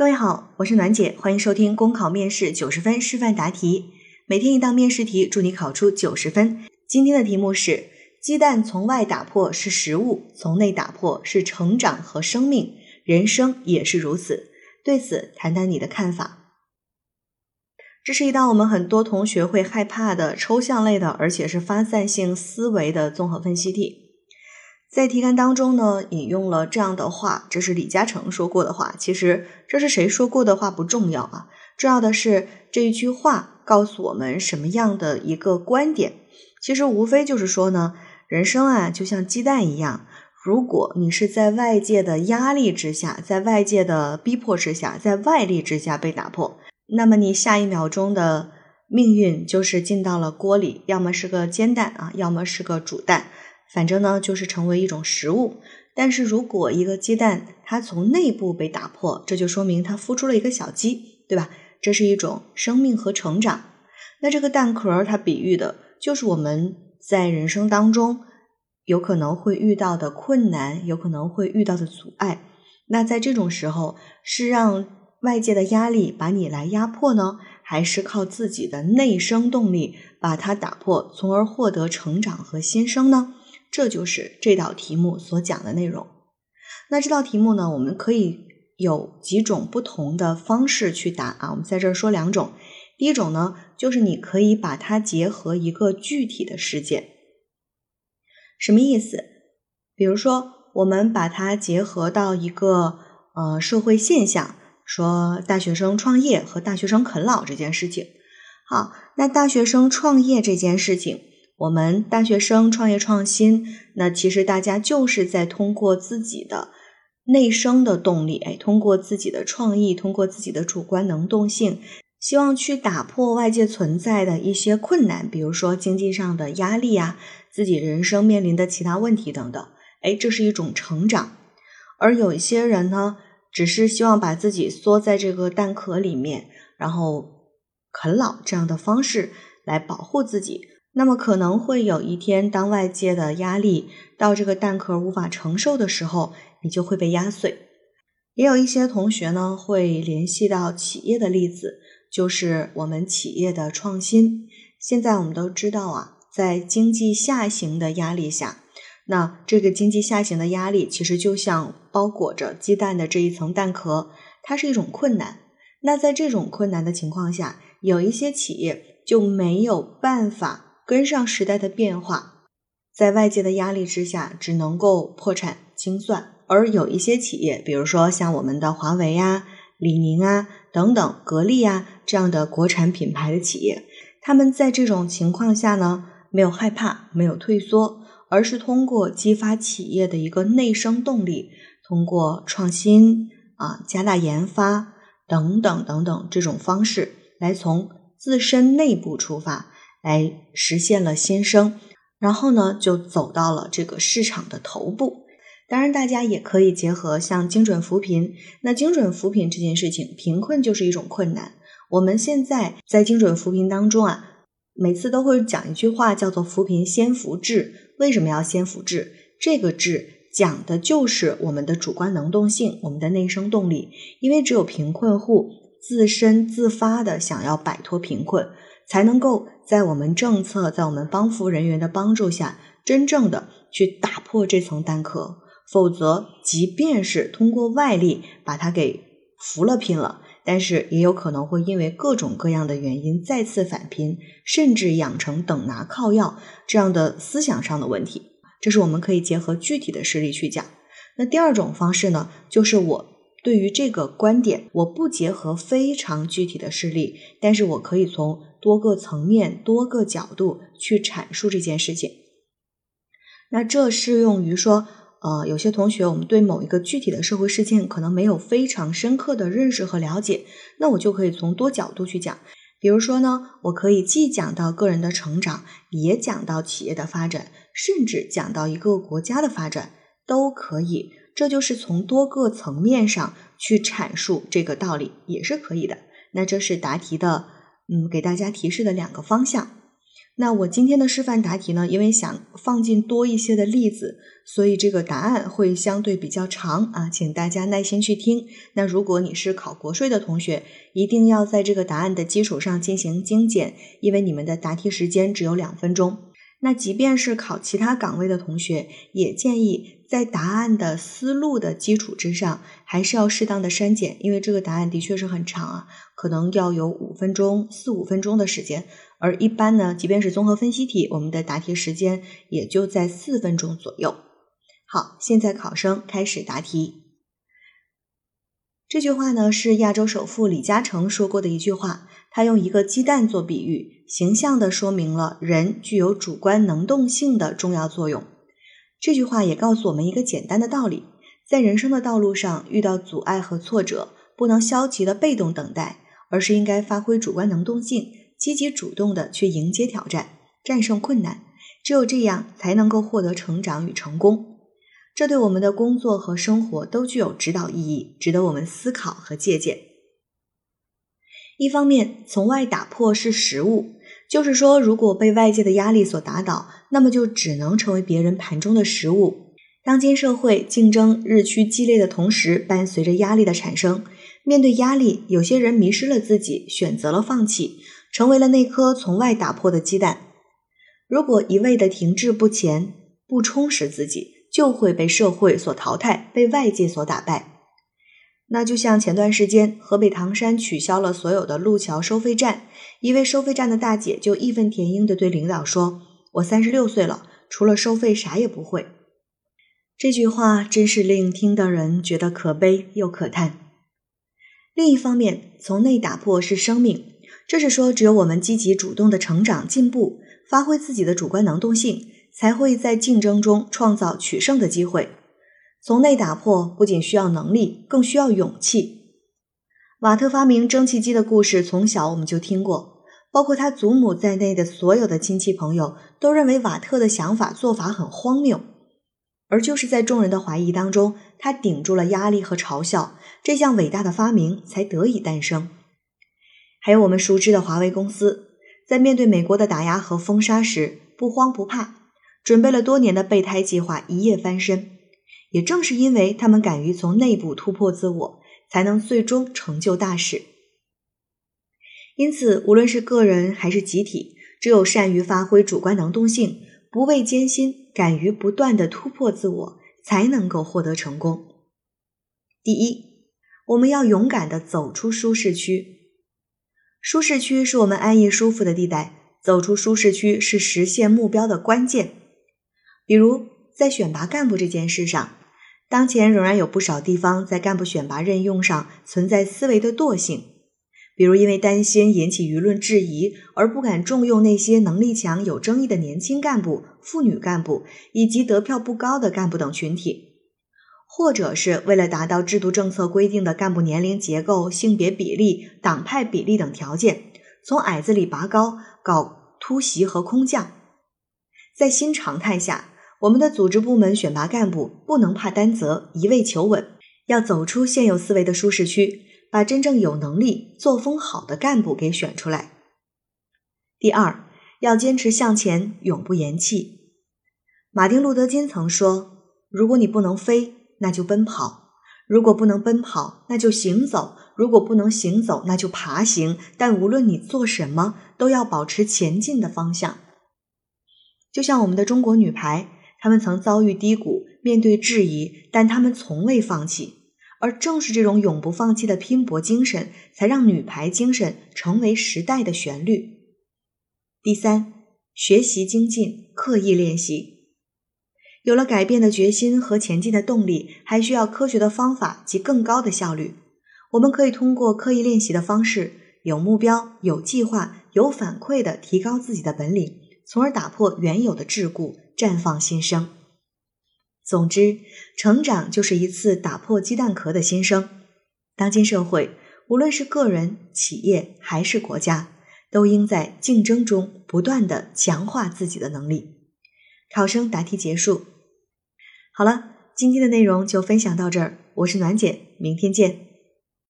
各位好，我是暖姐，欢迎收听公考面试九十分示范答题，每天一道面试题，祝你考出九十分。今天的题目是：鸡蛋从外打破是食物，从内打破是成长和生命，人生也是如此。对此谈谈你的看法。这是一道我们很多同学会害怕的抽象类的，而且是发散性思维的综合分析题。在题干当中呢，引用了这样的话，这是李嘉诚说过的话。其实这是谁说过的话不重要啊，重要的是这一句话告诉我们什么样的一个观点。其实无非就是说呢，人生啊就像鸡蛋一样，如果你是在外界的压力之下，在外界的逼迫之下，在外力之下被打破，那么你下一秒钟的命运就是进到了锅里，要么是个煎蛋啊，要么是个煮蛋。反正呢，就是成为一种食物。但是如果一个鸡蛋它从内部被打破，这就说明它孵出了一个小鸡，对吧？这是一种生命和成长。那这个蛋壳它比喻的就是我们在人生当中有可能会遇到的困难，有可能会遇到的阻碍。那在这种时候，是让外界的压力把你来压迫呢，还是靠自己的内生动力把它打破，从而获得成长和新生呢？这就是这道题目所讲的内容。那这道题目呢，我们可以有几种不同的方式去答啊。我们在这儿说两种。第一种呢，就是你可以把它结合一个具体的事件。什么意思？比如说，我们把它结合到一个呃社会现象，说大学生创业和大学生啃老这件事情。好，那大学生创业这件事情。我们大学生创业创新，那其实大家就是在通过自己的内生的动力，哎，通过自己的创意，通过自己的主观能动性，希望去打破外界存在的一些困难，比如说经济上的压力啊，自己人生面临的其他问题等等，哎，这是一种成长。而有一些人呢，只是希望把自己缩在这个蛋壳里面，然后啃老这样的方式来保护自己。那么可能会有一天，当外界的压力到这个蛋壳无法承受的时候，你就会被压碎。也有一些同学呢会联系到企业的例子，就是我们企业的创新。现在我们都知道啊，在经济下行的压力下，那这个经济下行的压力其实就像包裹着鸡蛋的这一层蛋壳，它是一种困难。那在这种困难的情况下，有一些企业就没有办法。跟上时代的变化，在外界的压力之下，只能够破产清算。而有一些企业，比如说像我们的华为啊、李宁啊等等、格力啊这样的国产品牌的企业，他们在这种情况下呢，没有害怕，没有退缩，而是通过激发企业的一个内生动力，通过创新啊、加大研发等等等等这种方式，来从自身内部出发。来实现了新生，然后呢，就走到了这个市场的头部。当然，大家也可以结合像精准扶贫。那精准扶贫这件事情，贫困就是一种困难。我们现在在精准扶贫当中啊，每次都会讲一句话，叫做“扶贫先扶志”。为什么要先扶志？这个志讲的就是我们的主观能动性，我们的内生动力。因为只有贫困户自身自发的想要摆脱贫困。才能够在我们政策、在我们帮扶人员的帮助下，真正的去打破这层蛋壳。否则，即便是通过外力把它给扶了贫了，但是也有可能会因为各种各样的原因再次返贫，甚至养成等拿靠要这样的思想上的问题。这是我们可以结合具体的事例去讲。那第二种方式呢，就是我。对于这个观点，我不结合非常具体的事例，但是我可以从多个层面、多个角度去阐述这件事情。那这适用于说，呃，有些同学我们对某一个具体的社会事件可能没有非常深刻的认识和了解，那我就可以从多角度去讲。比如说呢，我可以既讲到个人的成长，也讲到企业的发展，甚至讲到一个国家的发展，都可以。这就是从多个层面上去阐述这个道理，也是可以的。那这是答题的，嗯，给大家提示的两个方向。那我今天的示范答题呢，因为想放进多一些的例子，所以这个答案会相对比较长啊，请大家耐心去听。那如果你是考国税的同学，一定要在这个答案的基础上进行精简，因为你们的答题时间只有两分钟。那即便是考其他岗位的同学，也建议在答案的思路的基础之上，还是要适当的删减，因为这个答案的确是很长啊，可能要有五分钟、四五分钟的时间。而一般呢，即便是综合分析题，我们的答题时间也就在四分钟左右。好，现在考生开始答题。这句话呢是亚洲首富李嘉诚说过的一句话，他用一个鸡蛋做比喻，形象地说明了人具有主观能动性的重要作用。这句话也告诉我们一个简单的道理：在人生的道路上遇到阻碍和挫折，不能消极的被动等待，而是应该发挥主观能动性。积极主动的去迎接挑战，战胜困难，只有这样才能够获得成长与成功。这对我们的工作和生活都具有指导意义，值得我们思考和借鉴。一方面，从外打破是食物，就是说，如果被外界的压力所打倒，那么就只能成为别人盘中的食物。当今社会竞争日趋激烈的同时，伴随着压力的产生，面对压力，有些人迷失了自己，选择了放弃。成为了那颗从外打破的鸡蛋。如果一味的停滞不前，不充实自己，就会被社会所淘汰，被外界所打败。那就像前段时间，河北唐山取消了所有的路桥收费站，一位收费站的大姐就义愤填膺的对领导说：“我三十六岁了，除了收费啥也不会。”这句话真是令听的人觉得可悲又可叹。另一方面，从内打破是生命。这是说，只有我们积极主动的成长进步，发挥自己的主观能动性，才会在竞争中创造取胜的机会。从内打破不仅需要能力，更需要勇气。瓦特发明蒸汽机的故事，从小我们就听过，包括他祖母在内的所有的亲戚朋友都认为瓦特的想法做法很荒谬。而就是在众人的怀疑当中，他顶住了压力和嘲笑，这项伟大的发明才得以诞生。还有我们熟知的华为公司，在面对美国的打压和封杀时，不慌不怕，准备了多年的备胎计划一夜翻身。也正是因为他们敢于从内部突破自我，才能最终成就大事。因此，无论是个人还是集体，只有善于发挥主观能动性，不畏艰辛，敢于不断的突破自我，才能够获得成功。第一，我们要勇敢的走出舒适区。舒适区是我们安逸舒服的地带，走出舒适区是实现目标的关键。比如在选拔干部这件事上，当前仍然有不少地方在干部选拔任用上存在思维的惰性，比如因为担心引起舆论质疑而不敢重用那些能力强、有争议的年轻干部、妇女干部以及得票不高的干部等群体。或者是为了达到制度政策规定的干部年龄结构、性别比例、党派比例等条件，从矮子里拔高，搞突袭和空降。在新常态下，我们的组织部门选拔干部不能怕担责、一味求稳，要走出现有思维的舒适区，把真正有能力、作风好的干部给选出来。第二，要坚持向前，永不言弃。马丁·路德·金曾说：“如果你不能飞。”那就奔跑，如果不能奔跑，那就行走；如果不能行走，那就爬行。但无论你做什么，都要保持前进的方向。就像我们的中国女排，他们曾遭遇低谷，面对质疑，但他们从未放弃。而正是这种永不放弃的拼搏精神，才让女排精神成为时代的旋律。第三，学习精进，刻意练习。有了改变的决心和前进的动力，还需要科学的方法及更高的效率。我们可以通过刻意练习的方式，有目标、有计划、有反馈的提高自己的本领，从而打破原有的桎梏，绽放新生。总之，成长就是一次打破鸡蛋壳的新生。当今社会，无论是个人、企业还是国家，都应在竞争中不断的强化自己的能力。考生答题结束。好了，今天的内容就分享到这儿。我是暖姐，明天见。